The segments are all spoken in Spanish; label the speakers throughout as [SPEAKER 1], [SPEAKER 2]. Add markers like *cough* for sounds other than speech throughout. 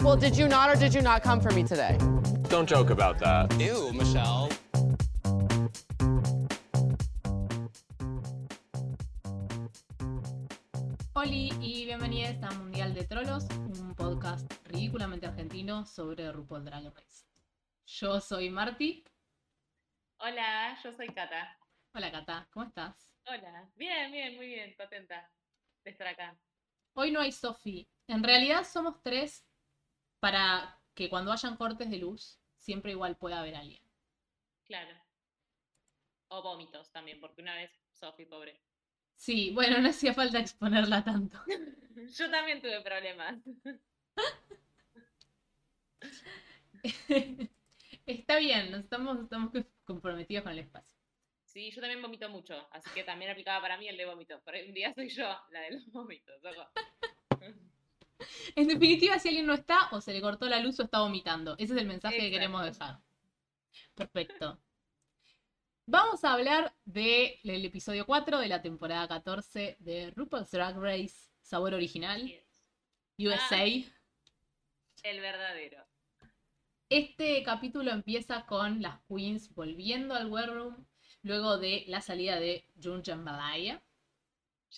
[SPEAKER 1] Well, did you not or did you not come for me today?
[SPEAKER 2] Don't joke about that.
[SPEAKER 3] Ew, Michelle.
[SPEAKER 4] Hola y bienvenidos a Mundial de Trolos, un podcast ridículamente argentino sobre RuPaul Drag Race. Yo soy Marty.
[SPEAKER 5] Hola, yo soy Cata.
[SPEAKER 4] Hola Cata, ¿cómo estás?
[SPEAKER 5] Hola, bien, bien, muy bien, contenta de estar acá.
[SPEAKER 4] Hoy no hay Sofi. En realidad somos tres para que cuando hayan cortes de luz siempre igual pueda haber alguien.
[SPEAKER 5] Claro. O vómitos también, porque una vez Sofi, pobre.
[SPEAKER 4] Sí, bueno, no hacía falta exponerla tanto. *laughs*
[SPEAKER 5] Yo también tuve problemas. *laughs*
[SPEAKER 4] Está bien, nos estamos, estamos comprometidos con el espacio.
[SPEAKER 5] Sí, yo también vomito mucho, así que también aplicaba para mí el de vómitos. Por un día soy yo la de los vómitos. *laughs*
[SPEAKER 4] En definitiva, si alguien no está, o se le cortó la luz o está vomitando. Ese es el mensaje que queremos dejar. Perfecto. Vamos a hablar del episodio 4 de la temporada 14 de RuPaul's Drag Race Sabor Original,
[SPEAKER 5] Yes.
[SPEAKER 4] USA.
[SPEAKER 5] El verdadero.
[SPEAKER 4] Este capítulo empieza con las queens volviendo al War Room luego de la salida de Jun Jambalaya.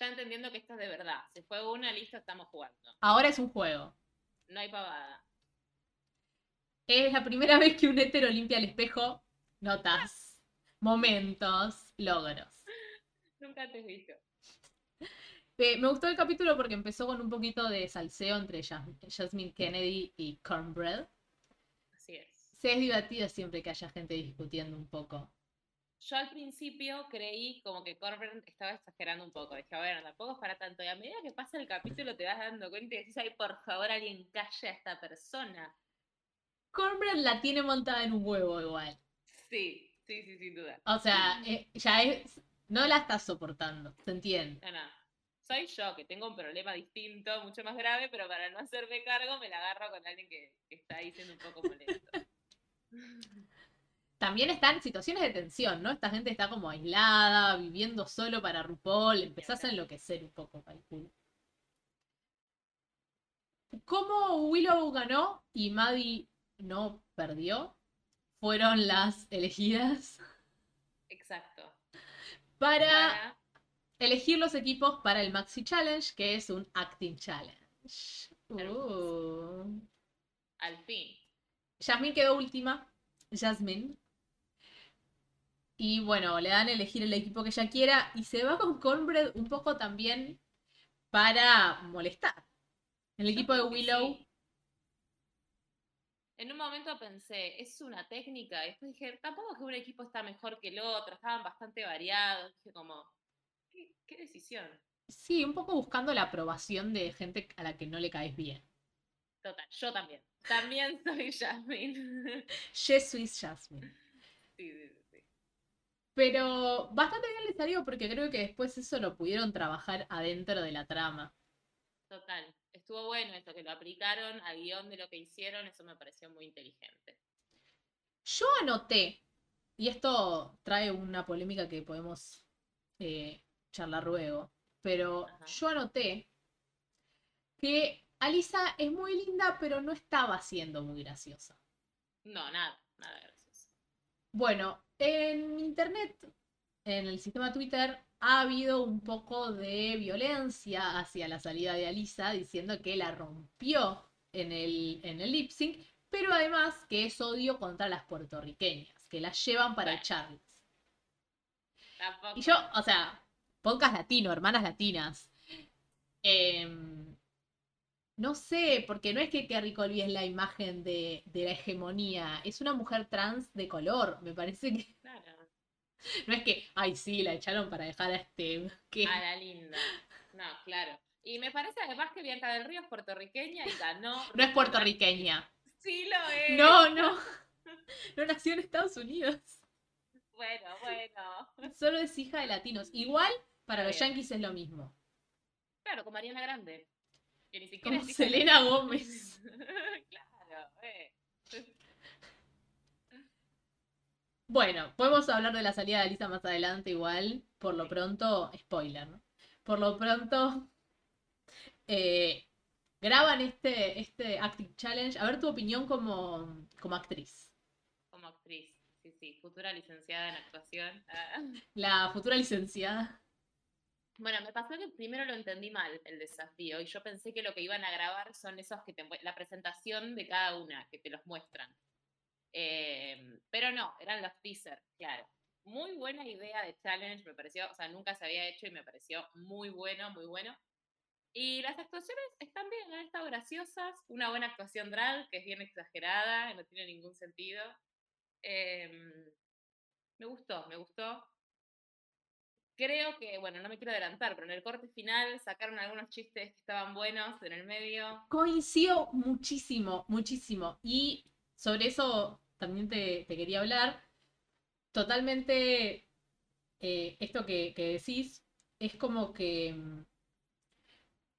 [SPEAKER 5] Ya entendiendo que esto es de verdad. Se fue una, listo, estamos jugando.
[SPEAKER 4] Ahora es un juego.
[SPEAKER 5] No hay pavada.
[SPEAKER 4] Es la primera *laughs* vez que un hétero limpia el espejo. Notas, momentos, logros.
[SPEAKER 5] Nunca antes visto.
[SPEAKER 4] Eh, me gustó el capítulo porque empezó con un poquito de salseo entre Jas- Jasmine Kennedy y Cornbread.
[SPEAKER 5] Así es.
[SPEAKER 4] Se es divertido siempre que haya gente discutiendo un poco.
[SPEAKER 5] Yo al principio creí como que Corbin estaba exagerando un poco. Dije, bueno, tampoco es para tanto. Y a medida que pasa el capítulo te vas dando cuenta y decís, ay, por favor, alguien calle a esta persona.
[SPEAKER 4] Cornbread la tiene montada en un huevo igual.
[SPEAKER 5] Sí, sí, sí, sin duda.
[SPEAKER 4] O sea, eh, ya es. No la está soportando, se entiende.
[SPEAKER 5] No, no. Soy yo, que tengo un problema distinto, mucho más grave, pero para no hacerme cargo me la agarro con alguien que, que está ahí siendo un poco molesto. *laughs*
[SPEAKER 4] También está en situaciones de tensión, ¿no? Esta gente está como aislada, viviendo solo para RuPaul. Empezás a enloquecer un poco, calculo. ¿Cómo Willow ganó y Maddie no perdió? Fueron las elegidas
[SPEAKER 5] Exacto.
[SPEAKER 4] para
[SPEAKER 5] Para-
[SPEAKER 4] elegir los equipos para el Maxi Challenge, que es un Acting Challenge.
[SPEAKER 5] Hermoso.
[SPEAKER 4] Uh.
[SPEAKER 5] al fin.
[SPEAKER 4] Jasmine quedó última. Jasmine. Y bueno, le dan a elegir el equipo que ella quiera. Y se va con Cornbread un poco también para molestar. El
[SPEAKER 5] Yo
[SPEAKER 4] equipo de Willow.
[SPEAKER 5] sí. En un momento pensé, es una técnica. Y después dije, tampoco es que un equipo está mejor que el otro. Estaban bastante variados. Dije como, ¿qué, qué decisión?
[SPEAKER 4] Sí, un poco buscando la aprobación de gente a la que no le caes bien.
[SPEAKER 5] Total, yo también. También *laughs* soy Jasmine.
[SPEAKER 4] Je suis Jasmine.
[SPEAKER 5] sí, sí, sí.
[SPEAKER 4] Pero bastante bien le salió porque creo que después eso lo pudieron trabajar adentro de la trama.
[SPEAKER 5] Total. Estuvo bueno esto, que lo aplicaron al guion de lo que hicieron. Eso me pareció muy inteligente.
[SPEAKER 4] Yo anoté, y esto trae una polémica que podemos eh, charlar luego, pero
[SPEAKER 5] Ajá.
[SPEAKER 4] yo anoté que Alisa es muy linda, pero no estaba siendo muy graciosa.
[SPEAKER 5] No, nada, nada gracioso.
[SPEAKER 4] Bueno, en internet, en el sistema Twitter, ha habido un poco de violencia hacia la salida de Alisa, diciendo que la rompió en el, en el lip sync, pero además que es odio contra las puertorriqueñas, que las llevan para
[SPEAKER 5] Bueno.
[SPEAKER 4] echarlas.
[SPEAKER 5] Tampoco.
[SPEAKER 4] Y yo, o sea, podcast latino, hermanas latinas. Em, no sé, porque no es que Kerry Colby es la imagen de, de la hegemonía, es una mujer trans de color. Me parece que *laughs*
[SPEAKER 5] Claro.
[SPEAKER 4] no es que, ay, sí, la echaron para dejar a este. que
[SPEAKER 5] A la linda. No, claro. Y me parece además que Bianca del Río es puertorriqueña y ganó. *laughs*
[SPEAKER 4] No es puertorriqueña.
[SPEAKER 5] Sí lo es.
[SPEAKER 4] No, no. *laughs* No nació en Estados Unidos.
[SPEAKER 5] Bueno, bueno.
[SPEAKER 4] Solo es hija de latinos. Igual, para los yankees es lo mismo.
[SPEAKER 5] Claro, como Ariana Grande. Que ni siquiera
[SPEAKER 4] Como Selena Gómez.
[SPEAKER 5] claro, eh.
[SPEAKER 4] Bueno, podemos hablar de la salida de Alisa más adelante igual. Por lo pronto, spoiler, ¿no? Por lo pronto, eh, graban este, este Acting Challenge. A ver tu opinión como, como actriz.
[SPEAKER 5] Como actriz, sí, sí, futura licenciada en actuación. Ah.
[SPEAKER 4] La futura licenciada.
[SPEAKER 5] Bueno, me pasó que primero lo entendí mal el desafío y yo pensé que lo que iban a grabar son esos que te la presentación de cada una, que te los muestran. Eh, pero no, eran los teasers, claro. Muy buena idea de challenge, me pareció, o sea, nunca se había hecho y me pareció muy bueno, muy bueno. Y las actuaciones están bien, han estado graciosas. Una buena actuación drag, que es bien exagerada, no tiene ningún sentido. Em, me gustó, me gustó. Creo que, bueno, no me quiero adelantar, pero en el corte final sacaron algunos chistes que estaban buenos en el medio.
[SPEAKER 4] Coincido muchísimo, muchísimo. Y sobre eso también te, quería hablar. Totalmente eh, esto que, que decís es como que mm,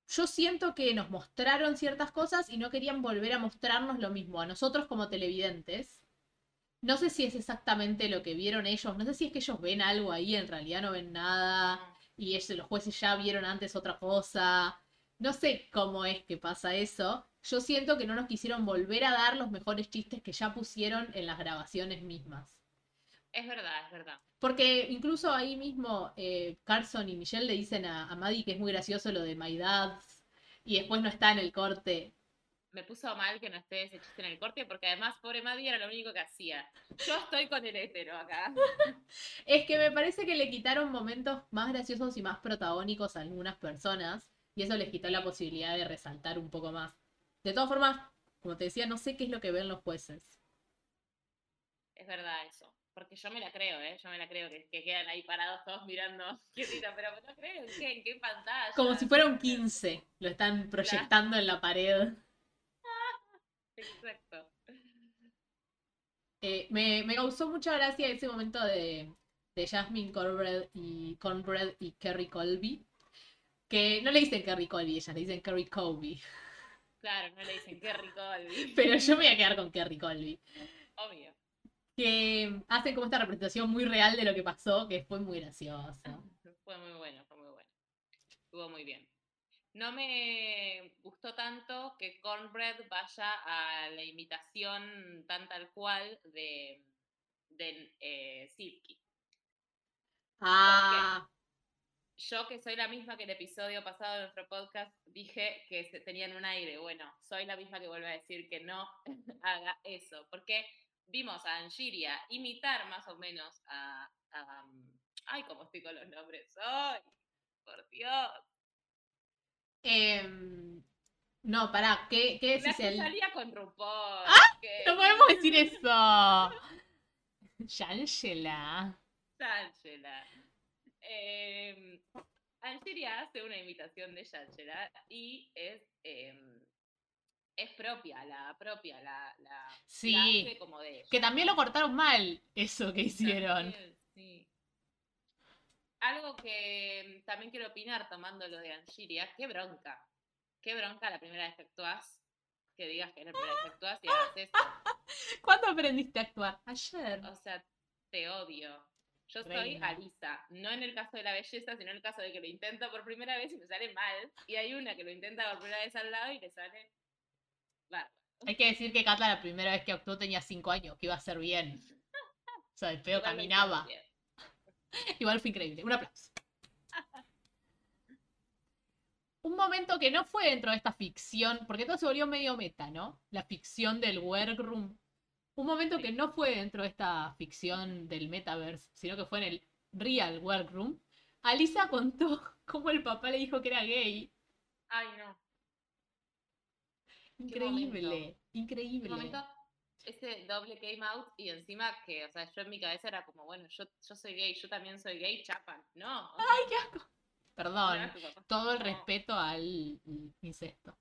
[SPEAKER 4] yo siento que nos mostraron ciertas cosas y no querían volver a mostrarnos lo mismo a nosotros como televidentes. No sé si es exactamente lo que vieron ellos, no sé si es que ellos ven algo ahí, en realidad no ven nada y ellos, los jueces ya vieron antes otra cosa. No sé cómo es que pasa eso. Yo siento que no nos quisieron volver a dar los mejores chistes que ya pusieron en las grabaciones mismas.
[SPEAKER 5] Es verdad, es verdad.
[SPEAKER 4] Porque incluso ahí mismo eh, Carson y Michelle le dicen a, a Maddie que es muy gracioso lo de My Dads y después no está en el corte.
[SPEAKER 5] Me puso mal que no esté ese chiste en el corte porque además, pobre Maddie era lo único que hacía. Yo estoy con el hétero acá. *laughs*
[SPEAKER 4] Es que me parece que le quitaron momentos más graciosos y más protagónicos a algunas personas y eso les quitó la posibilidad de resaltar un poco más. De todas formas, como te decía, no sé qué es lo que ven los jueces.
[SPEAKER 5] Es verdad eso. Porque yo me la creo, ¿eh? Yo me la creo que, que quedan ahí parados todos mirando *laughs* quietito, pero no creo en qué, en qué pantalla.
[SPEAKER 4] Como si fuera un 15, lo están proyectando en la pared.
[SPEAKER 5] Exacto.
[SPEAKER 4] Eh, me, me causó mucha gracia ese momento de, de Jasmine Cornbread y, Cornbread y Kerry Colby. Que no le dicen Kerry Colby, ellas le dicen Kerry Colby.
[SPEAKER 5] Claro, no le dicen rico Olvi. *laughs*
[SPEAKER 4] Pero yo me voy a quedar con Kerry Colby.
[SPEAKER 5] Obvio.
[SPEAKER 4] Que hacen como esta representación muy real de lo que pasó, que fue muy gracioso.
[SPEAKER 5] Fue muy bueno, fue muy bueno. Estuvo muy bien. No me gustó tanto que Cornbread vaya a la imitación tan tal cual de, de eh, Silky.
[SPEAKER 4] Ah,
[SPEAKER 5] Yo, que soy la misma que el episodio pasado de nuestro podcast, dije que se- tenían un aire. Bueno, soy la misma que vuelve a decir que no *laughs* haga eso. Porque vimos a Angiria imitar más o menos a. a, um, ay, cómo estoy con los nombres hoy. Por Dios.
[SPEAKER 4] Em, no, pará, ¿qué, qué
[SPEAKER 5] La
[SPEAKER 4] decís
[SPEAKER 5] que
[SPEAKER 4] el...
[SPEAKER 5] salía con RuPaul. que- *laughs*
[SPEAKER 4] No podemos decir eso. *laughs* Shangela.
[SPEAKER 5] Shangela. Eh, Angeria hace una imitación de Shangela y es, eh, es propia, la propia, la, la, la
[SPEAKER 4] Sí.
[SPEAKER 5] hace como de ella.
[SPEAKER 4] Que también lo cortaron mal, eso que hicieron.
[SPEAKER 5] También, sí. Algo que también quiero opinar tomando lo de Angiria, qué bronca. Qué bronca la primera vez que actuás, que digas que es la primera vez que actuás y hagas eso. *laughs*
[SPEAKER 4] ¿Cuándo aprendiste a actuar? Ayer.
[SPEAKER 5] O sea, te odio. Yo soy. Alisa, no en el caso de la belleza, sino en el caso de que lo intento por primera vez y me sale mal. Y hay una que lo intenta por primera vez al lado y le sale bárbaro.
[SPEAKER 4] Hay que decir que Katla la primera vez que actuó tenía 5 años, que iba a ser bien. *laughs* O sea, el pedo caminaba.
[SPEAKER 5] bien. *laughs*
[SPEAKER 4] Igual fue increíble. Un aplauso. *laughs* Un momento que no fue dentro de esta ficción, porque todo se volvió medio meta, ¿no? La ficción del workroom. Un momento que no fue dentro de esta ficción del metaverse, sino que fue en el real workroom. Alisa contó *laughs* cómo el papá le dijo que era gay.
[SPEAKER 5] Ay, no.
[SPEAKER 4] Increíble, increíble.
[SPEAKER 5] Ese doble came out y encima que, o sea, yo en mi cabeza era como, bueno, yo, yo soy gay, yo también soy gay, chapan. No. o sea,
[SPEAKER 4] Ay, qué asco. Perdón. todo el
[SPEAKER 5] No.
[SPEAKER 4] respeto al incesto.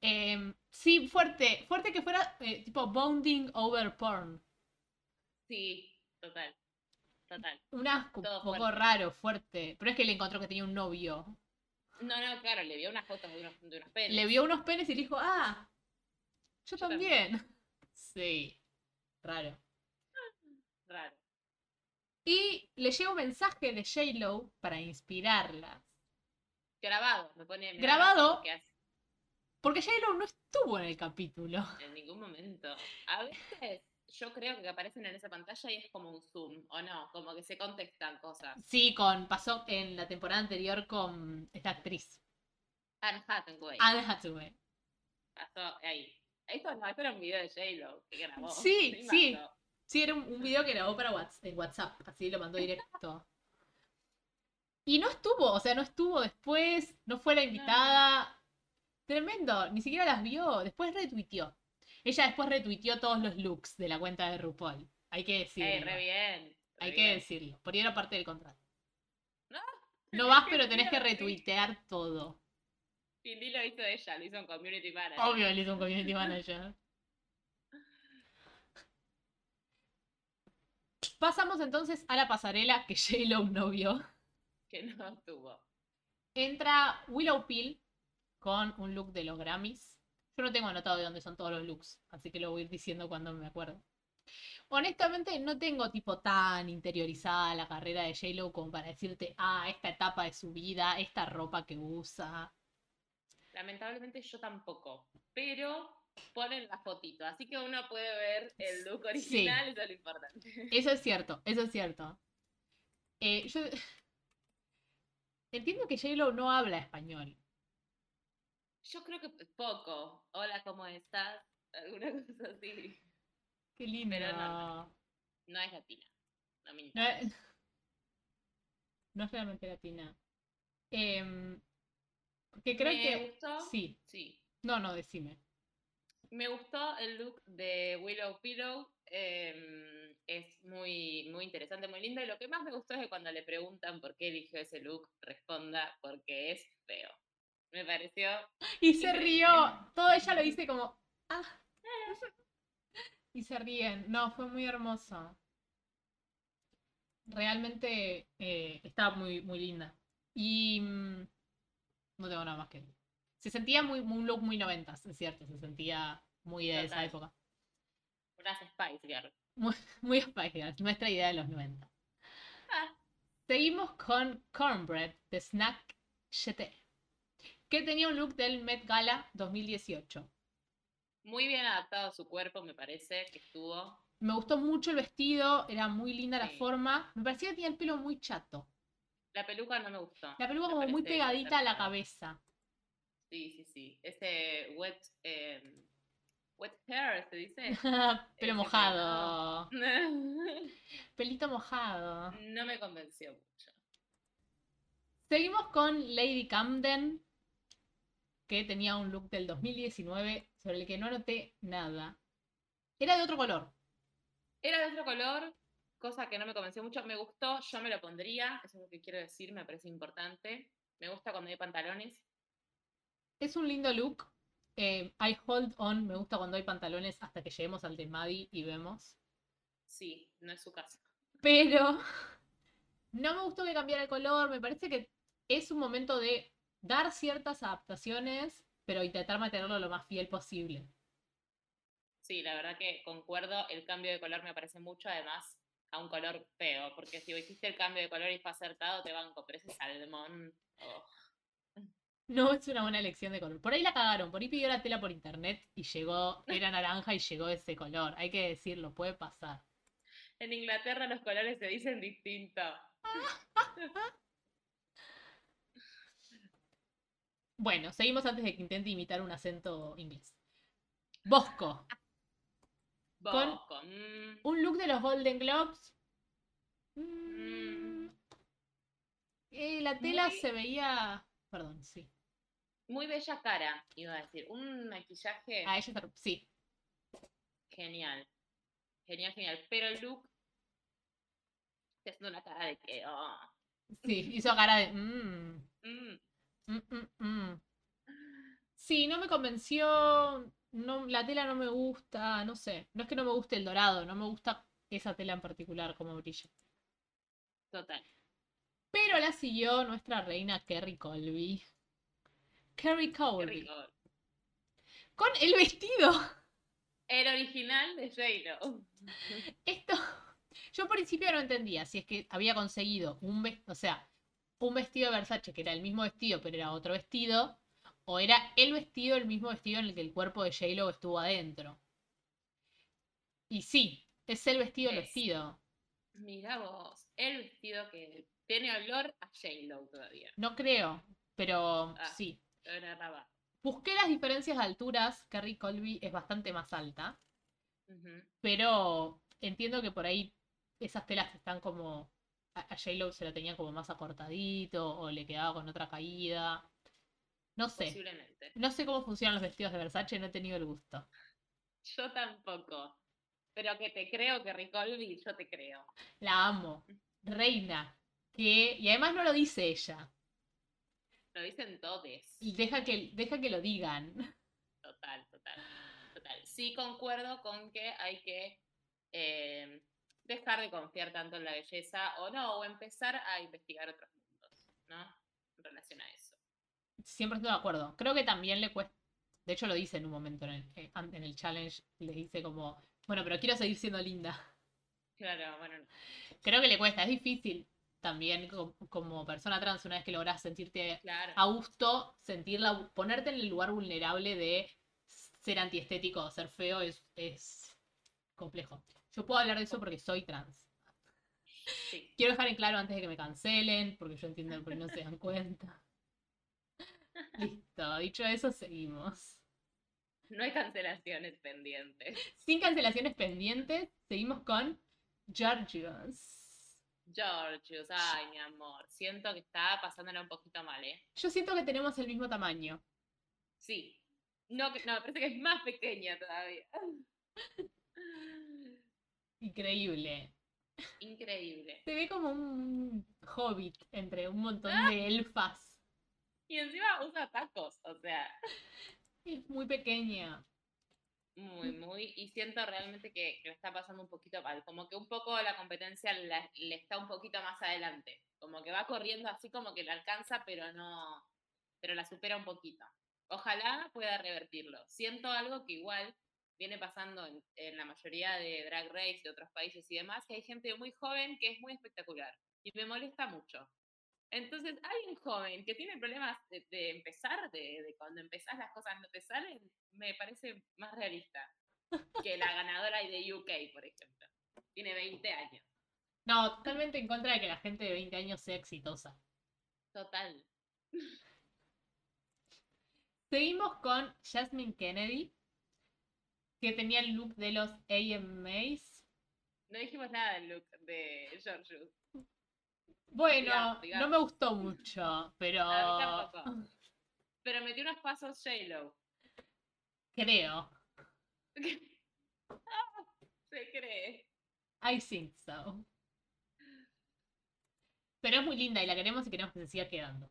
[SPEAKER 4] Em, sí, fuerte, fuerte que fuera eh, tipo bonding over porn.
[SPEAKER 5] Sí, total. Total.
[SPEAKER 4] Un asco, un poco
[SPEAKER 5] fuerte.
[SPEAKER 4] raro, fuerte. Pero es que le encontró que tenía un novio.
[SPEAKER 5] No, no, claro, le vio unas fotos de unos, de unos penes.
[SPEAKER 4] Le vio unos penes y le dijo, ah, yo,
[SPEAKER 5] Yo
[SPEAKER 4] también. Sí, raro.
[SPEAKER 5] Raro.
[SPEAKER 4] Y le llega un mensaje de J-Lo para inspirarla.
[SPEAKER 5] Grabado, me pone. me
[SPEAKER 4] Grabado.
[SPEAKER 5] porque
[SPEAKER 4] J-Lo no estuvo en el capítulo.
[SPEAKER 5] En ningún momento. A veces yo creo que aparecen en esa pantalla y es como un zoom, ¿o no? Como que se contestan cosas.
[SPEAKER 4] Sí, con pasó en la temporada anterior con esta actriz,
[SPEAKER 5] Anne Hathaway.
[SPEAKER 4] Anne Hathaway.
[SPEAKER 5] Pasó ahí. Esto no, esto era un video de J-Lo que grabó.
[SPEAKER 4] Sí, sí. Sí, era un, un video que grabó para Whats- en WhatsApp, así lo mandó directo. *laughs* Y no estuvo, o sea, no estuvo después, no fue la invitada. Tremendo, ni siquiera las vio, después retuiteó. Ella después retuiteó todos los looks de la cuenta de RuPaul. Hay que decirlo.
[SPEAKER 5] Ey, re bien. re
[SPEAKER 4] Hay que decirlo, por ahí era parte del contrato.
[SPEAKER 5] No,
[SPEAKER 4] No vas, pero tenés que retuitear todo.
[SPEAKER 5] Y ni lo hizo ella, lo hizo en Community Manager.
[SPEAKER 4] Obvio, él hizo un community *laughs* manager. Pasamos entonces a la pasarela que *laughs* J-Lo no vio.
[SPEAKER 5] Que no tuvo.
[SPEAKER 4] Entra Willow Pill con un look de los Grammys. Yo no tengo anotado de dónde son todos los looks, así que lo voy a ir diciendo cuando me acuerdo. Honestamente, no tengo tipo tan interiorizada la carrera de J-Lo como para decirte, ah, esta etapa de su vida, esta ropa que usa.
[SPEAKER 5] Lamentablemente yo tampoco. Pero ponen la fotito, así que uno puede ver el look original, eso es lo importante.
[SPEAKER 4] Eso es cierto, eso es cierto. Eh, yo *laughs* entiendo que J-Lo no habla español.
[SPEAKER 5] Yo creo que poco. Hola, ¿cómo estás? Alguna cosa así.
[SPEAKER 4] Qué lindo.
[SPEAKER 5] Pero no, No es latina. No me
[SPEAKER 4] No es, *laughs* no es realmente latina. Em, porque creo
[SPEAKER 5] Me
[SPEAKER 4] que.
[SPEAKER 5] gustó.
[SPEAKER 4] Sí.
[SPEAKER 5] Sí.
[SPEAKER 4] No, no, decime.
[SPEAKER 5] Me gustó el look de Willow Pillow. em, es muy, muy interesante, muy lindo. Y lo que más me gustó es que cuando le preguntan por qué eligió ese look, responda porque es feo. Me pareció.
[SPEAKER 4] Y se rió. Todo ella lo dice como. Ah. Y se ríen. No, fue muy hermoso. Realmente eh, estaba muy, muy linda. Y. mm, no tengo nada más que. Se sentía muy, un look muy noventas, es cierto. Se sentía muy de esa
[SPEAKER 5] Total.
[SPEAKER 4] época.
[SPEAKER 5] Unas Spice Girl.
[SPEAKER 4] Muy Spice nuestra idea de los 90.
[SPEAKER 5] Ah,
[SPEAKER 4] Seguimos con Cornbread de Snack GT, que tenía un look del Met Gala 2018.
[SPEAKER 5] muy bien adaptado a su cuerpo, me parece que estuvo.
[SPEAKER 4] Me gustó mucho el vestido, era muy linda la forma. Me parecía que tenía el pelo muy chato.
[SPEAKER 5] La peluca no me gustó.
[SPEAKER 4] La peluca
[SPEAKER 5] me
[SPEAKER 4] como muy pegadita a la cabeza.
[SPEAKER 5] Sí, sí, sí. Ese wet, em, wet hair, ¿se dice? *laughs* *laughs*
[SPEAKER 4] pelo mojado.
[SPEAKER 5] no
[SPEAKER 4] Pelito mojado.
[SPEAKER 5] me convenció mucho.
[SPEAKER 4] Seguimos con Lady Camden, que tenía un look del 2019 sobre el que no noté nada. Era de otro color.
[SPEAKER 5] Era de otro color, cosa que no me convenció mucho. Me gustó, yo me lo pondría, eso es lo que quiero decir, me parece importante. Me gusta cuando hay pantalones.
[SPEAKER 4] Es un lindo look. Eh, I hold on, me gusta cuando hay pantalones hasta que lleguemos al de Maddie y vemos.
[SPEAKER 5] Sí, no es su caso.
[SPEAKER 4] Pero *laughs* no me gustó que cambiara el color. Me parece que es un momento de dar ciertas adaptaciones, pero intentar mantenerlo lo más fiel posible.
[SPEAKER 5] Sí, la verdad que concuerdo, el cambio de color me parece mucho, además, a un color feo, porque si hiciste el cambio de color y fue acertado, te banco, pero ese salmón. oh.
[SPEAKER 4] No es una buena elección de color. Por ahí la cagaron, por ahí pidió la tela por internet y llegó, era naranja y llegó ese color. Hay que decirlo, puede pasar.
[SPEAKER 5] En Inglaterra los colores se dicen distinto. *laughs*
[SPEAKER 4] Bueno, seguimos antes de que intente imitar un acento inglés. Bosco. Con-
[SPEAKER 5] mm,
[SPEAKER 4] Un look de los Golden Globes. Mm,
[SPEAKER 5] Mm.
[SPEAKER 4] eh, la tela
[SPEAKER 5] Muy-
[SPEAKER 4] se veía. Perdón, sí.
[SPEAKER 5] muy bella cara, iba a decir. Un maquillaje
[SPEAKER 4] A ella está- sí.
[SPEAKER 5] genial. Genial, genial. Pero el look. Estoy haciendo una cara de que. oh,
[SPEAKER 4] Sí, hizo cara de. mm,
[SPEAKER 5] mm.
[SPEAKER 4] Sí, no me convenció. No, la tela no me gusta. No sé. No es que no me guste el dorado, no me gusta esa tela en particular como brilla.
[SPEAKER 5] Total.
[SPEAKER 4] Pero la siguió nuestra reina Kerry Colby. Kerry Colby. Con el vestido.
[SPEAKER 5] El original de J-Lo. *laughs*
[SPEAKER 4] Esto, yo al principio no entendía si es que había conseguido un vestido, o sea, un vestido de Versace que era el mismo vestido, pero era otro vestido, o era el vestido, el mismo vestido en el que el cuerpo de J-Lo estuvo adentro. Y sí, es el vestido el
[SPEAKER 5] Es.
[SPEAKER 4] vestido.
[SPEAKER 5] Mira vos, el vestido que tiene olor a J-Lo todavía.
[SPEAKER 4] No creo, pero
[SPEAKER 5] Ah.
[SPEAKER 4] sí.
[SPEAKER 5] Raba.
[SPEAKER 4] Busqué las diferencias de alturas. Carrie Colby es bastante más alta. Pero entiendo que por ahí esas telas están como. A a J-Lo se lo tenía como más acortadito o le quedaba con otra caída. No sé.
[SPEAKER 5] Posiblemente.
[SPEAKER 4] No sé cómo funcionan los vestidos de Versace, no he tenido el gusto.
[SPEAKER 5] Yo tampoco. Pero que te creo que Ricolby, yo te creo.
[SPEAKER 4] La amo. Reina. Que, y además no lo dice ella.
[SPEAKER 5] Lo dicen todes.
[SPEAKER 4] Y deja que, deja que lo digan.
[SPEAKER 5] Total, total, total. Sí concuerdo con que hay que eh, dejar de confiar tanto en la belleza o no, o empezar a investigar otros mundos, ¿no? En relación a eso.
[SPEAKER 4] Siempre estoy de acuerdo. Creo que también le cuesta. De hecho, lo dice en un momento en el, eh, en el challenge. Le dice como. Bueno, pero quiero seguir siendo linda.
[SPEAKER 5] Claro, bueno,
[SPEAKER 4] Creo que le cuesta. Es difícil también co- como persona trans, una vez que logras sentirte
[SPEAKER 5] claro.
[SPEAKER 4] a gusto, sentirla, ponerte en el lugar vulnerable de ser antiestético o ser feo es, es complejo. Yo puedo hablar de eso porque soy trans.
[SPEAKER 5] Sí.
[SPEAKER 4] Quiero dejar en claro antes de que me cancelen, porque yo entiendo por qué no se dan *laughs* cuenta. Listo, dicho eso, seguimos.
[SPEAKER 5] No hay cancelaciones pendientes.
[SPEAKER 4] Sin cancelaciones pendientes, seguimos con Georgios.
[SPEAKER 5] Georgios, ay, mi amor. Siento que está pasándola un poquito mal, ¿eh?
[SPEAKER 4] Yo siento que tenemos el mismo tamaño.
[SPEAKER 5] Sí. No, no, me parece que es más pequeña todavía.
[SPEAKER 4] Increíble.
[SPEAKER 5] Increíble.
[SPEAKER 4] Se ve como un hobbit entre un montón de elfas.
[SPEAKER 5] Y encima usa tacos, o sea,
[SPEAKER 4] Es muy pequeña.
[SPEAKER 5] muy, muy. Y siento realmente que, que lo está pasando un poquito mal. Como que un poco la competencia la- le está un poquito más adelante. Como que va corriendo así como que la alcanza, pero no. Pero la supera un poquito. Ojalá pueda revertirlo. Siento algo que igual viene pasando en, en la mayoría de Drag Race de otros países y demás, que hay gente muy joven que es muy espectacular. Y me molesta mucho. Entonces, alguien joven que tiene problemas de, de empezar, de, de cuando empezás las cosas no te salen, me parece más realista que la ganadora de UK, por ejemplo. Tiene 20 años.
[SPEAKER 4] No, totalmente en contra de que la gente de 20 años sea exitosa.
[SPEAKER 5] Total.
[SPEAKER 4] Seguimos con Jasmine Kennedy, que tenía el look de los AMAs.
[SPEAKER 5] No dijimos nada del look de George.
[SPEAKER 4] Bueno,
[SPEAKER 5] Digamos,
[SPEAKER 4] no me gustó mucho, pero *laughs*
[SPEAKER 5] tampoco. Pero metió unos pasos J-Lo.
[SPEAKER 4] creo. *laughs*
[SPEAKER 5] Se cree.
[SPEAKER 4] I think so. Pero es muy linda y la queremos y queremos que se siga quedando.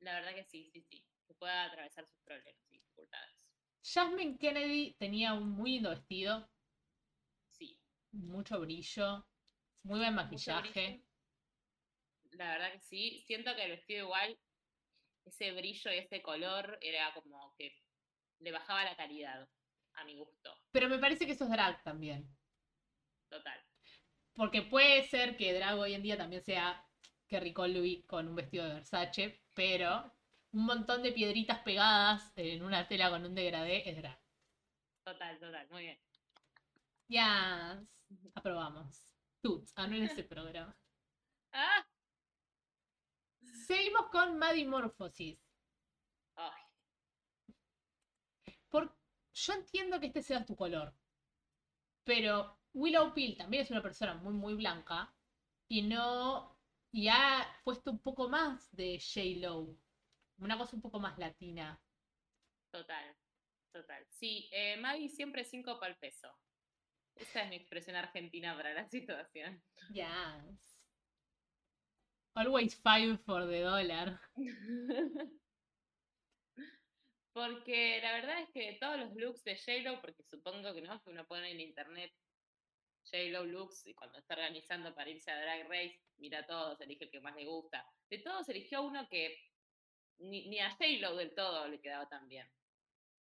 [SPEAKER 5] La verdad que sí, sí, sí. Que pueda atravesar sus problemas y dificultades.
[SPEAKER 4] Jasmine Kennedy tenía un muy lindo vestido,
[SPEAKER 5] Sí.
[SPEAKER 4] mucho brillo, muy buen maquillaje.
[SPEAKER 5] La verdad que sí. Siento que el vestido igual, ese brillo y ese color era como que le bajaba la calidad, a mi gusto.
[SPEAKER 4] Pero me parece que eso es drag también.
[SPEAKER 5] Total.
[SPEAKER 4] Porque puede ser que drag hoy en día también sea Kerry Colby con un vestido de Versace, pero un montón de piedritas pegadas en una tela con un degradé es drag.
[SPEAKER 5] Total, total. Muy bien.
[SPEAKER 4] Yes. Aprobamos. Tuts, ah, no en ese programa. *laughs*
[SPEAKER 5] ¡Ah!
[SPEAKER 4] Seguimos con Maddie Morphosis.
[SPEAKER 5] Ay,
[SPEAKER 4] Por... Yo entiendo que este sea tu color. Pero Willow Pill también es una persona muy, muy blanca. Y no. Y ha puesto un poco más de J-Lo. Una cosa un poco más latina.
[SPEAKER 5] total. Total. Sí, eh, Maggie siempre cinco para el peso. Esa es mi expresión argentina para la *laughs* situación.
[SPEAKER 4] Yes. Always five for the dollar. *laughs*
[SPEAKER 5] Porque la verdad es que todos los looks de J-Lo, porque supongo que no, que uno pone en internet J-Lo looks y cuando está organizando para irse a Drag Race, mira a todos, elige el que más le gusta. De todos eligió uno que ni, ni a J-Lo del todo le quedaba tan bien.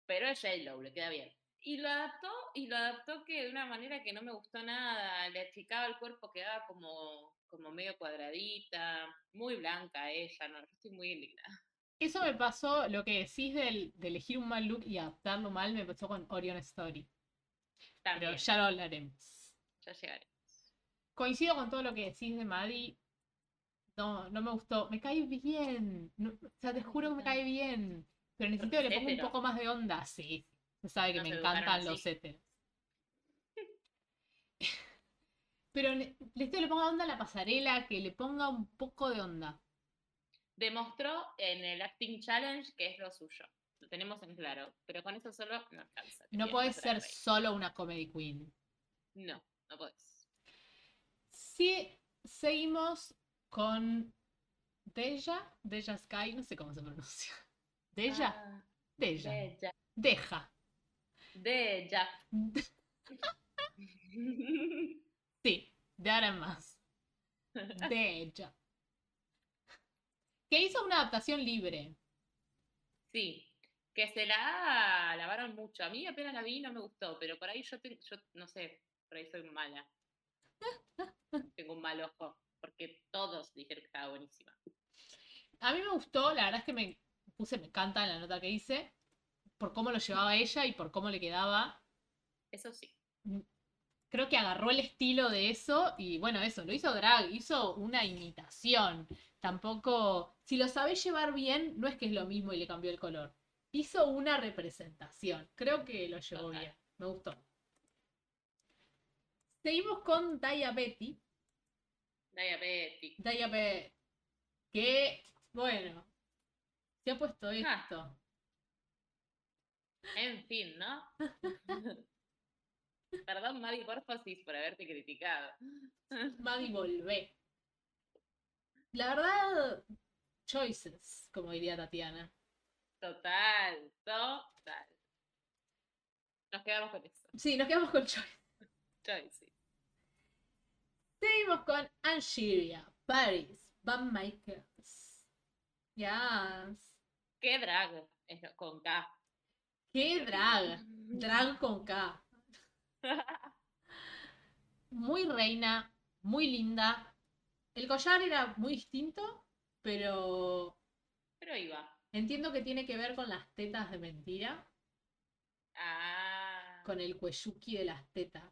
[SPEAKER 5] Pero es J-Lo, le queda bien. Y lo adaptó, y lo adaptó que de una manera que no me gustó nada. Le achicaba el cuerpo, quedaba como, como medio cuadradita, muy blanca ella, no, yo estoy muy indignada.
[SPEAKER 4] Eso me pasó, lo que decís del, de elegir un mal look y adaptarlo mal, me pasó con Orion Story.
[SPEAKER 5] También,
[SPEAKER 4] Pero ya lo hablaremos.
[SPEAKER 5] ya llegaré.
[SPEAKER 4] Coincido con todo lo que decís de Maddie. No, no me gustó. Me cae bien. No- o sea, te juro que me cae *laughs* bien. Pero necesito que le ponga un poco más de onda. Sí, se sabe que
[SPEAKER 5] No
[SPEAKER 4] me encantan los héteros. Pero que le ponga onda a la pasarela, que le ponga un poco de onda.
[SPEAKER 5] Demostró en el Acting Challenge que es lo suyo. Lo tenemos en claro. Pero con eso solo no alcanza.
[SPEAKER 4] No
[SPEAKER 5] Drag
[SPEAKER 4] ser solo una comedy queen.
[SPEAKER 5] No, no podés.
[SPEAKER 4] Sí, seguimos con Deja, Deja Sky, no sé cómo se pronuncia. Deja,
[SPEAKER 5] Ah,
[SPEAKER 4] Deja,
[SPEAKER 5] Deja.
[SPEAKER 4] Deja.
[SPEAKER 5] Deja. *laughs*
[SPEAKER 4] Sí, de ahora en más. *laughs* Deja. Que hizo una adaptación libre.
[SPEAKER 5] Sí, que se la lavaron mucho. A mí apenas la vi y no me gustó, pero por ahí yo, te- yo no sé, por ahí soy mala. *laughs* Tengo un mal ojo, porque todos dijeron que estaba buenísima.
[SPEAKER 4] A mí me gustó, la verdad es que me puse, me encanta en la nota que hice, por cómo lo llevaba ella y por cómo le quedaba.
[SPEAKER 5] Eso sí.
[SPEAKER 4] Creo que agarró el estilo de eso y bueno, eso, lo hizo drag, hizo una imitación. Tampoco, si lo sabés llevar bien, no es que es lo mismo y le cambió el color. Hizo una representación. Creo que lo llevó
[SPEAKER 5] Total.
[SPEAKER 4] bien. Me gustó. Seguimos con.
[SPEAKER 5] Diabetic.
[SPEAKER 4] Daya Betty. Que, bueno, se ha puesto
[SPEAKER 5] Ah.
[SPEAKER 4] esto.
[SPEAKER 5] En fin, ¿no? *laughs* Perdón, Maddie Porfosis, por haberte criticado.
[SPEAKER 4] Maggie volvé. La verdad, choices, como diría Tatiana.
[SPEAKER 5] Total, total. Nos quedamos con eso.
[SPEAKER 4] Sí, nos quedamos con choices.
[SPEAKER 5] Choices.
[SPEAKER 4] Seguimos con Angeria, Paris, Van Makers. Yes.
[SPEAKER 5] ¿Qué drag? Es con K.
[SPEAKER 4] ¡Qué drag! Drag con K. Muy reina, muy linda. El collar era muy distinto, pero
[SPEAKER 5] Pero iba.
[SPEAKER 4] entiendo que tiene que ver con las tetas de mentira,
[SPEAKER 5] Ah.
[SPEAKER 4] con el cuelluki de las tetas.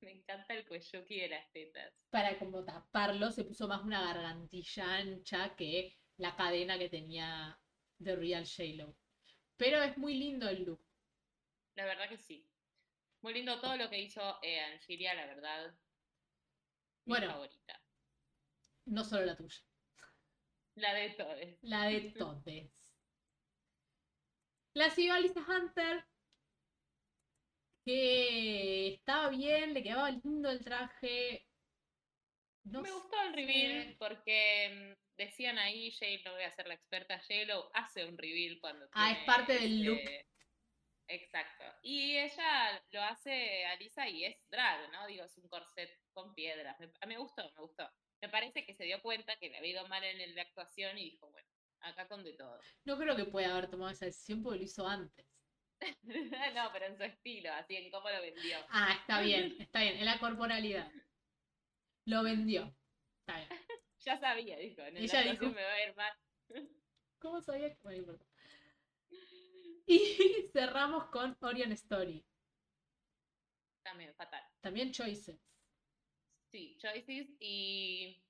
[SPEAKER 5] Me encanta el cuelluki de las tetas.
[SPEAKER 4] Para como taparlo, se puso más una gargantilla ancha que la cadena que tenía de Real J-Lo. Pero es muy lindo el look.
[SPEAKER 5] La verdad que sí. Muy lindo todo lo que hizo eh, Angelia, la verdad. Mi
[SPEAKER 4] Bueno.
[SPEAKER 5] favorita.
[SPEAKER 4] No solo la tuya,
[SPEAKER 5] La de todos.
[SPEAKER 4] la de *laughs* todes. La siguió Alisa Hunter, que estaba bien, le quedaba lindo el traje. No
[SPEAKER 5] Me gustó el reveal porque mm, decían ahí, Jay, no voy a ser la experta, J-Lo hace un reveal cuando
[SPEAKER 4] Ah, es parte del look.
[SPEAKER 5] Exacto. Y ella lo hace a Lisa y es drag, ¿no? Digo, es un corset con piedras. Me, me gustó, me gustó. Me parece que se dio cuenta que le había ido mal en el de actuación y dijo, bueno, acá con de todo.
[SPEAKER 4] No creo que pueda haber tomado esa decisión porque lo hizo antes. *laughs*
[SPEAKER 5] no, pero en su estilo, así en cómo lo vendió.
[SPEAKER 4] Ah, está bien, está bien, en la corporalidad. Lo vendió. Está bien. *laughs*
[SPEAKER 5] Ya sabía, dijo, en el
[SPEAKER 4] Ella dijo-
[SPEAKER 5] me va a ir mal.
[SPEAKER 4] ¿Cómo sabía que bueno, no importa. *laughs* Y cerramos con Orion Story.
[SPEAKER 5] También, fatal.
[SPEAKER 4] También Choices.
[SPEAKER 5] Sí, choices y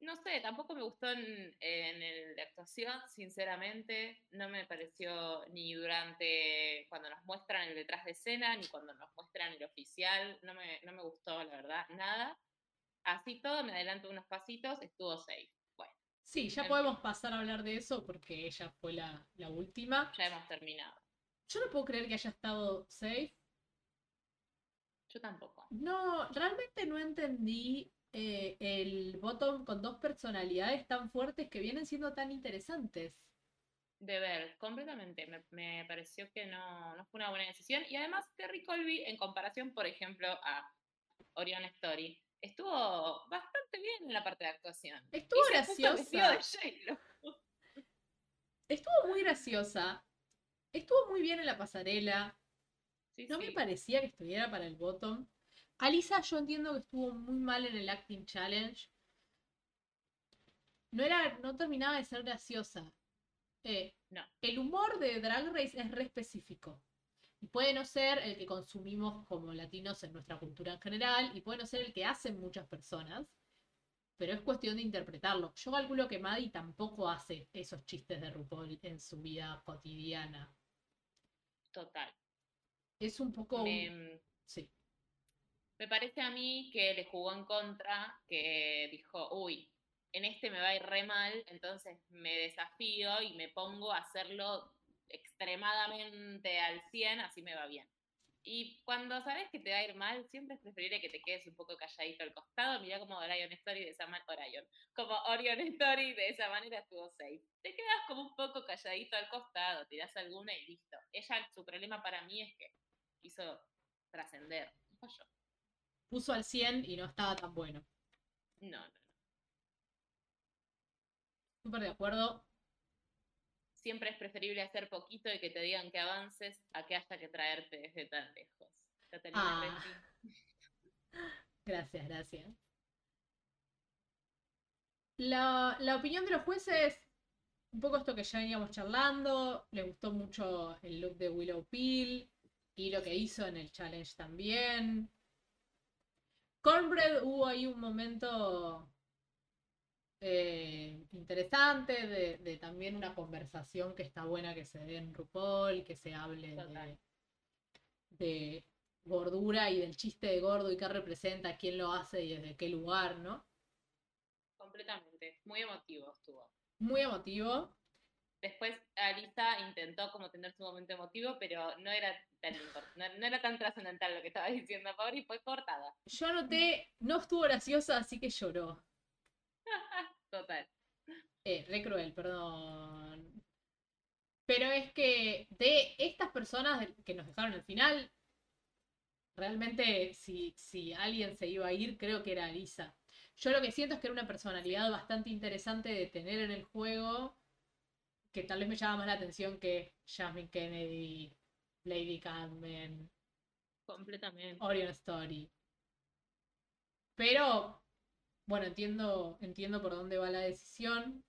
[SPEAKER 5] no sé, tampoco me gustó en, en el de actuación, sinceramente, no me pareció ni durante cuando nos muestran el detrás de escena, ni cuando nos muestran el oficial, no me, no me gustó, la verdad, nada. Así todo, me adelanto unos pasitos, estuvo safe.
[SPEAKER 4] Sí, ya podemos pasar a hablar de eso porque ella fue la, la última.
[SPEAKER 5] ya hemos terminado.
[SPEAKER 4] Yo no puedo creer que haya estado safe.
[SPEAKER 5] Yo tampoco.
[SPEAKER 4] No, realmente no entendí eh, el bottom con dos personalidades tan fuertes que vienen siendo tan interesantes.
[SPEAKER 5] De ver, completamente. Me, me pareció que no, no fue una buena decisión. Y además, Terry Colby, en comparación, por ejemplo, a Orion Story, estuvo bastante bien en la parte de actuación.
[SPEAKER 4] Estuvo
[SPEAKER 5] Y
[SPEAKER 4] graciosa. Estuvo muy graciosa. Estuvo muy bien en la pasarela.
[SPEAKER 5] Sí,
[SPEAKER 4] No me parecía que estuviera para el bottom. Alisa, yo entiendo que estuvo muy mal en el Acting Challenge. no era, no terminaba de ser graciosa. Eh,
[SPEAKER 5] No.
[SPEAKER 4] El humor de Drag Race es re específico. Y puede no ser el que consumimos como latinos en nuestra cultura en general, y puede no ser el que hacen muchas personas, pero es cuestión de interpretarlo. Yo calculo que Maddie tampoco hace esos chistes de RuPaul en su vida cotidiana.
[SPEAKER 5] Total.
[SPEAKER 4] Es un poco... un- Sí.
[SPEAKER 5] me parece a mí que le jugó en contra, que dijo, uy, en este me va a ir re mal, entonces me desafío y me pongo a hacerlo extremadamente al 100, así me va bien. Y cuando sabes que te va a ir mal, siempre es preferible que te quedes un poco calladito al costado. Mirá como Orion Story de esa manera, Orion, como Orion Story de esa manera estuvo safe. Te quedas como un poco calladito al costado, tirás alguna y listo. Ella, su problema para mí es que quiso trascender. No.
[SPEAKER 4] Puso al 100 y no estaba tan bueno.
[SPEAKER 5] No, no, no.
[SPEAKER 4] Súper de acuerdo.
[SPEAKER 5] Siempre es preferible hacer poquito y que te digan que avances a que haya que traerte desde tan lejos. Catalina
[SPEAKER 4] Ah. *laughs* Gracias, gracias. La, la opinión de los jueces, un poco esto que ya veníamos charlando, le gustó mucho el look de Willow Peel y lo que hizo en el challenge también. Cornbread hubo ahí un momento eh, interesante de, de también una conversación que está buena que se dé en RuPaul, que se hable de, gordura y del chiste de gordo y qué representa, quién lo hace y desde qué lugar, ¿no?
[SPEAKER 5] Completamente. Muy emotivo estuvo.
[SPEAKER 4] Muy emotivo.
[SPEAKER 5] Después Alisa intentó como tener su momento emotivo, pero no era tan no, no era tan trascendental lo que estaba diciendo y fue cortada.
[SPEAKER 4] Yo anoté, no estuvo graciosa, así que lloró. *laughs*
[SPEAKER 5] Total.
[SPEAKER 4] Eh, re cruel, perdón. Pero es que de estas personas que nos dejaron al final, realmente si, si alguien se iba a ir, creo que era Alisa. Yo lo que siento es que era una personalidad bastante interesante de tener en el juego, que tal vez me llama más la atención que Jasmine Kennedy, Lady Carmen,
[SPEAKER 5] Completamente.
[SPEAKER 4] Orion Story. Pero, bueno, entiendo, entiendo por dónde va la decisión.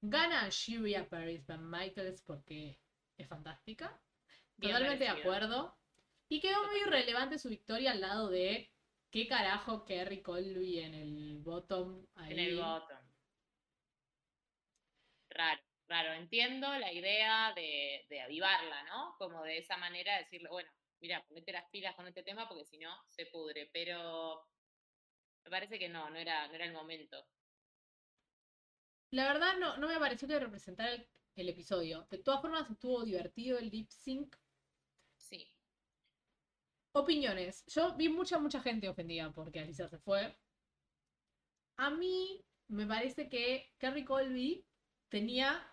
[SPEAKER 4] Gana Shiria Paris Van Michaels porque es fantástica.
[SPEAKER 5] Bien
[SPEAKER 4] Totalmente de acuerdo. Y quedó muy relevante su victoria al lado de qué carajo Kerry Colby en el bottom ahí.
[SPEAKER 5] En el bottom. Raro, raro. Entiendo la idea de, de avivarla, ¿no? Como de esa manera decirle, bueno, mira, ponete las pilas con este tema porque si no se pudre. Pero me parece que no, no era, no era el momento.
[SPEAKER 4] La verdad no, no me pareció que representara el, el episodio. De todas formas estuvo divertido el lip sync.
[SPEAKER 5] Sí.
[SPEAKER 4] Opiniones. Yo vi mucha, mucha gente ofendida porque Alicia se fue. A mí me parece que Kerry Colby tenía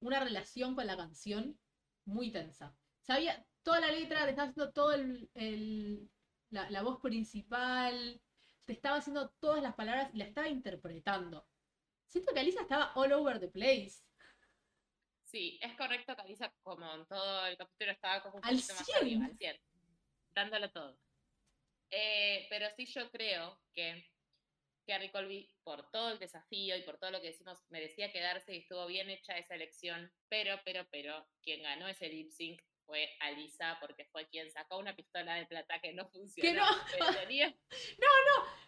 [SPEAKER 4] una relación con la canción muy tensa. Sabía toda la letra, te estaba haciendo todo el, el- la, la voz principal, te estaba haciendo todas las palabras y la estaba interpretando. Siento que Alicia estaba all over the place.
[SPEAKER 5] Sí, es correcto que Alisa, como en todo el capítulo, estaba como un
[SPEAKER 4] Al
[SPEAKER 5] poquito más
[SPEAKER 4] 100.
[SPEAKER 5] arriba, al 100, dándolo todo. Eh, pero sí yo creo que Carrie Colby, por todo el desafío y por todo lo que decimos, merecía quedarse y estuvo bien hecha esa elección, pero, pero, pero, quien ganó ese lip sync fue Alisa, porque fue quien sacó una pistola de plata que no funcionó.
[SPEAKER 4] no. *laughs*
[SPEAKER 5] pero *laughs* tenía-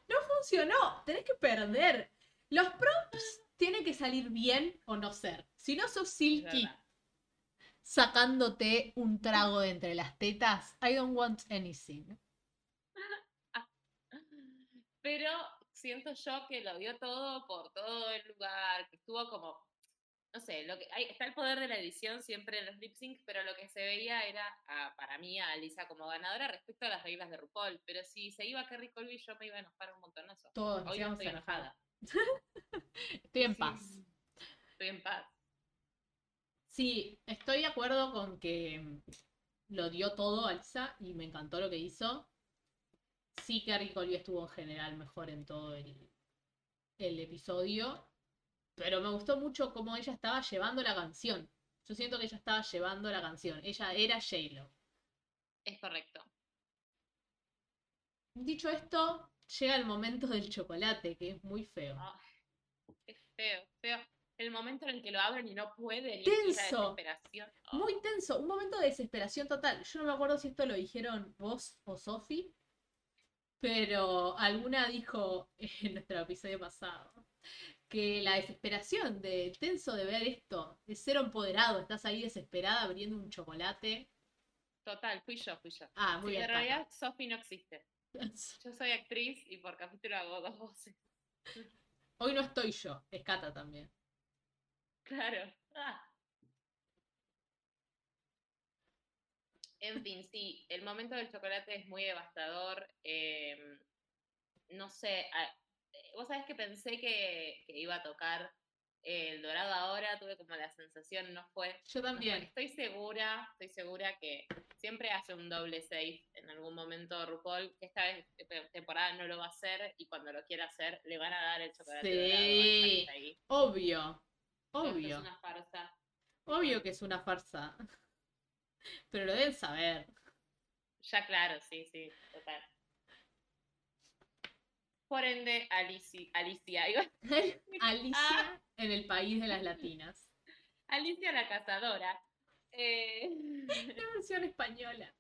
[SPEAKER 4] No funcionó, tenés que perder. Los prompts tienen que salir bien o no ser. Si no sos Silky sacándote un trago de entre las tetas, I don't want anything. *laughs*
[SPEAKER 5] Pero siento yo que lo dio todo por todo el lugar, que estuvo como, no sé, lo que hay, está el poder de la edición siempre en los lip sync, pero lo que se veía era, a- para mí, a Alisa como ganadora respecto a las reglas de RuPaul. Pero si se iba Kerry Colby, yo me iba a enojar un montonazo.
[SPEAKER 4] Todos
[SPEAKER 5] Hoy no
[SPEAKER 4] íbamos
[SPEAKER 5] estoy
[SPEAKER 4] a
[SPEAKER 5] enojada. *laughs*
[SPEAKER 4] Estoy en
[SPEAKER 5] Sí,
[SPEAKER 4] paz.
[SPEAKER 5] Estoy en paz.
[SPEAKER 4] Sí, estoy de acuerdo con que mm, lo dio todo Alisa y me encantó lo que hizo. Sí, Carrie Colby estuvo en general mejor en todo el, el episodio, pero me gustó mucho cómo ella estaba llevando la canción. Yo siento que ella estaba llevando la canción. Ella era J-Lo.
[SPEAKER 5] Es correcto.
[SPEAKER 4] Dicho esto, llega el momento del chocolate, que es muy feo.
[SPEAKER 5] Ah, qué feo, feo. El momento en el que lo abren y no pueden.
[SPEAKER 4] Tenso.
[SPEAKER 5] Desesperación. Oh,
[SPEAKER 4] Muy tenso, un momento de desesperación total. Yo no me acuerdo si esto lo dijeron vos o Sofi, pero alguna dijo *laughs* en nuestro episodio pasado que la desesperación de tenso de ver esto, de ser empoderado, estás ahí desesperada abriendo un chocolate.
[SPEAKER 5] Total, fui yo, fui yo.
[SPEAKER 4] Ah, muy
[SPEAKER 5] Sí,
[SPEAKER 4] bien.
[SPEAKER 5] en realidad Sophie no existe. *laughs* Yo soy actriz y por capítulo hago dos voces.
[SPEAKER 4] Hoy no estoy yo, es Cata también.
[SPEAKER 5] Claro. Ah. En fin, sí, el momento del chocolate es muy devastador. eh, no sé, vos sabés que pensé que, que iba a tocar el dorado ahora, tuve como la sensación, no fue.
[SPEAKER 4] Yo
[SPEAKER 5] no fue.
[SPEAKER 4] también.
[SPEAKER 5] Estoy segura, estoy segura que siempre hace un doble save en algún momento RuPaul, que esta vez eh, temporada no lo va a hacer y cuando lo quiera hacer le van a dar el chocolate dorado.
[SPEAKER 4] Sí.
[SPEAKER 5] hasta ahí.
[SPEAKER 4] Obvio, obvio,
[SPEAKER 5] Es una farsa.
[SPEAKER 4] obvio que es una farsa. *laughs* Pero lo deben saber.
[SPEAKER 5] Ya claro, sí, sí, total. Por ende, Alicia, Alicia, *laughs*
[SPEAKER 4] Alicia en el país de las latinas.
[SPEAKER 5] Alicia la cazadora. Eh,
[SPEAKER 4] La versión española.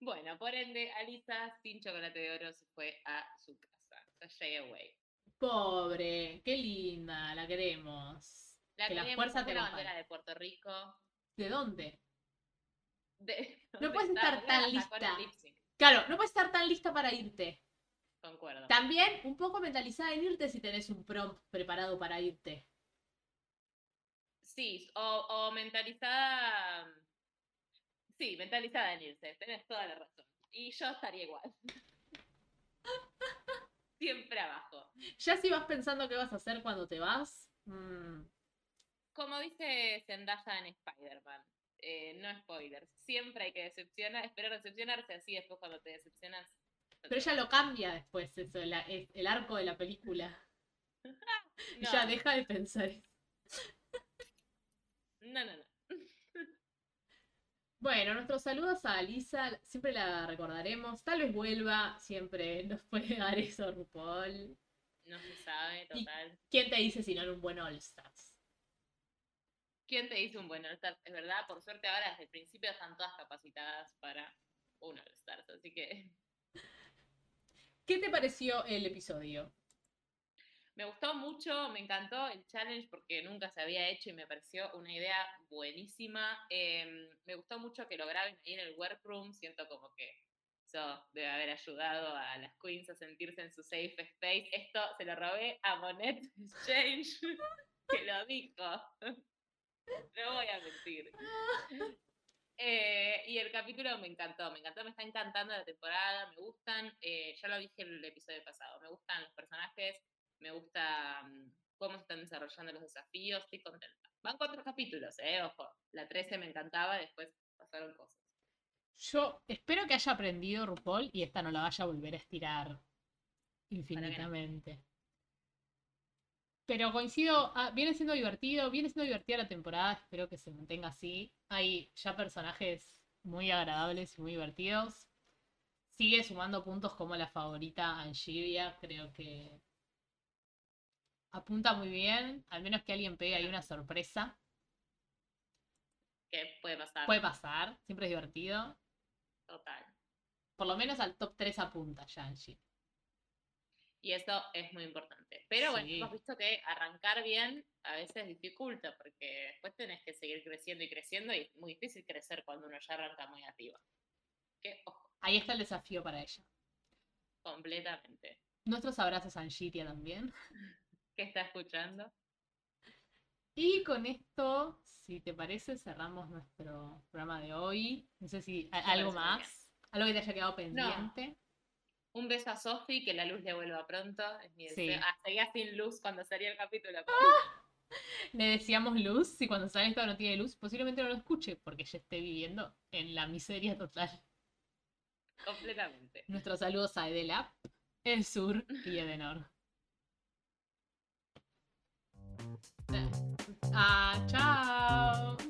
[SPEAKER 5] bueno, por ende, Alicia sin chocolate de oro se fue a su casa. A Shay Away.
[SPEAKER 4] Pobre, qué linda, la queremos.
[SPEAKER 5] La
[SPEAKER 4] Que la
[SPEAKER 5] queremos
[SPEAKER 4] fuerza te
[SPEAKER 5] la bandera de Puerto Rico.
[SPEAKER 4] ¿De dónde?
[SPEAKER 5] De-
[SPEAKER 4] No
[SPEAKER 5] ¿dónde *laughs*
[SPEAKER 4] puedes
[SPEAKER 5] está?
[SPEAKER 4] estar
[SPEAKER 5] ¿Dónde
[SPEAKER 4] tan lista. Claro, no puedes estar tan lista para irte.
[SPEAKER 5] Concuerdo.
[SPEAKER 4] También un poco mentalizada en irte si tenés un prompt preparado para irte.
[SPEAKER 5] Sí, o, o mentalizada. Sí, mentalizada en irse, tenés toda la razón. Y yo estaría igual. *laughs* Siempre abajo.
[SPEAKER 4] Ya si vas pensando qué vas a hacer cuando te vas. mm,
[SPEAKER 5] Como dice Zendaya en Spider-Man, eh, no spoilers, siempre hay que decepcionar, esperar decepcionarse, así después cuando te decepcionas.
[SPEAKER 4] Pero ella lo cambia después, eso, la- es- el arco de la película. *laughs*
[SPEAKER 5] no,
[SPEAKER 4] Ya deja de pensar. eso.
[SPEAKER 5] no, no, no. *laughs*
[SPEAKER 4] Bueno, nuestros saludos a Alisa, siempre la recordaremos. Tal vez vuelva, siempre *laughs* nos puede dar eso, RuPaul.
[SPEAKER 5] No se sabe, total.
[SPEAKER 4] ¿Quién te dice si no en un buen All Stars?
[SPEAKER 5] ¿Quién te dice un buen All-Stars? Es verdad, por suerte ahora desde el principio están todas capacitadas para un All-Stars, así que
[SPEAKER 4] ¿Qué te pareció el episodio?
[SPEAKER 5] Me gustó mucho, me encantó el challenge porque nunca se había hecho y me pareció una idea buenísima. Em, me gustó mucho que lo graben ahí en el workroom, siento como que eso debe haber ayudado a las queens a sentirse en su safe space. Esto se lo robé a Monet *laughs* Exchange, que lo dijo. *laughs* No voy a mentir. *laughs* Eh, y el capítulo me encantó, me encantó, me está encantando la temporada, me gustan, eh, ya lo dije en el episodio pasado, me gustan los personajes, me gusta mm, cómo se están desarrollando los desafíos, estoy contenta. Van cuatro capítulos, eh, ojo, la 13 me encantaba, después pasaron cosas.
[SPEAKER 4] Yo espero que haya aprendido RuPaul y esta no la vaya a volver a estirar infinitamente. Pero coincido, ah, viene siendo divertido, viene siendo divertida la temporada, espero que se mantenga así. Hay ya personajes muy agradables y muy divertidos. Sigue sumando puntos como la favorita Angivia, creo que apunta muy bien, al menos que alguien pegue ahí una sorpresa.
[SPEAKER 5] ¿Qué puede pasar?
[SPEAKER 4] Puede pasar, siempre es divertido.
[SPEAKER 5] Total.
[SPEAKER 4] Por lo menos al top 3 apunta ya Angie.
[SPEAKER 5] Y eso es muy importante. Pero bueno,
[SPEAKER 4] Sí.
[SPEAKER 5] hemos visto que arrancar bien a veces dificulta, porque después tenés que seguir creciendo y creciendo, y es muy difícil crecer cuando uno ya arranca muy arriba. Que, ojo,
[SPEAKER 4] Ahí está el desafío para ella.
[SPEAKER 5] completamente.
[SPEAKER 4] Nuestros abrazos a Angitia también. *laughs*
[SPEAKER 5] ¿Qué está escuchando?
[SPEAKER 4] Y con esto, si te parece, cerramos nuestro programa de hoy. No sé si algo más, algo que te haya quedado pendiente.
[SPEAKER 5] Un beso a Sofi, que la luz le vuelva pronto. Es mi
[SPEAKER 4] Sí.
[SPEAKER 5] deseo. Ah, seguía sin luz cuando salía el capítulo.
[SPEAKER 4] Le decíamos luz, si cuando sale esto no tiene luz, posiblemente no lo escuche, porque ya esté viviendo en la miseria total.
[SPEAKER 5] Completamente.
[SPEAKER 4] Nuestros saludos a Edelap, El Sur y Edenor. *laughs* Ah, chao.